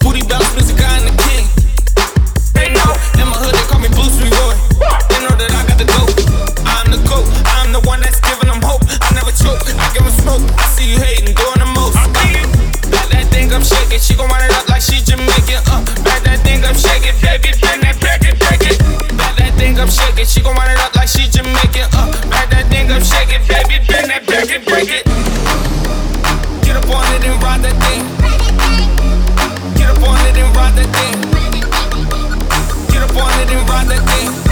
Booty bounce, Mr. Guy and the King. They know in my hood they call me Blue Sweet Roy. They know that I got the goat. I'm the goat. I'm the one that's giving them hope. I never choke. I give them smoke. I see you hating, doing the most. Back that thing up, shake it. She gon' wind it up like she Jamaican. Uh, back that thing up, shake it, baby. Bring that back and break it. Back that thing up, shake it. She gon' wind it up like she Jamaican. Uh, back that thing up, shake it, baby. Bring that back It and ride that thing.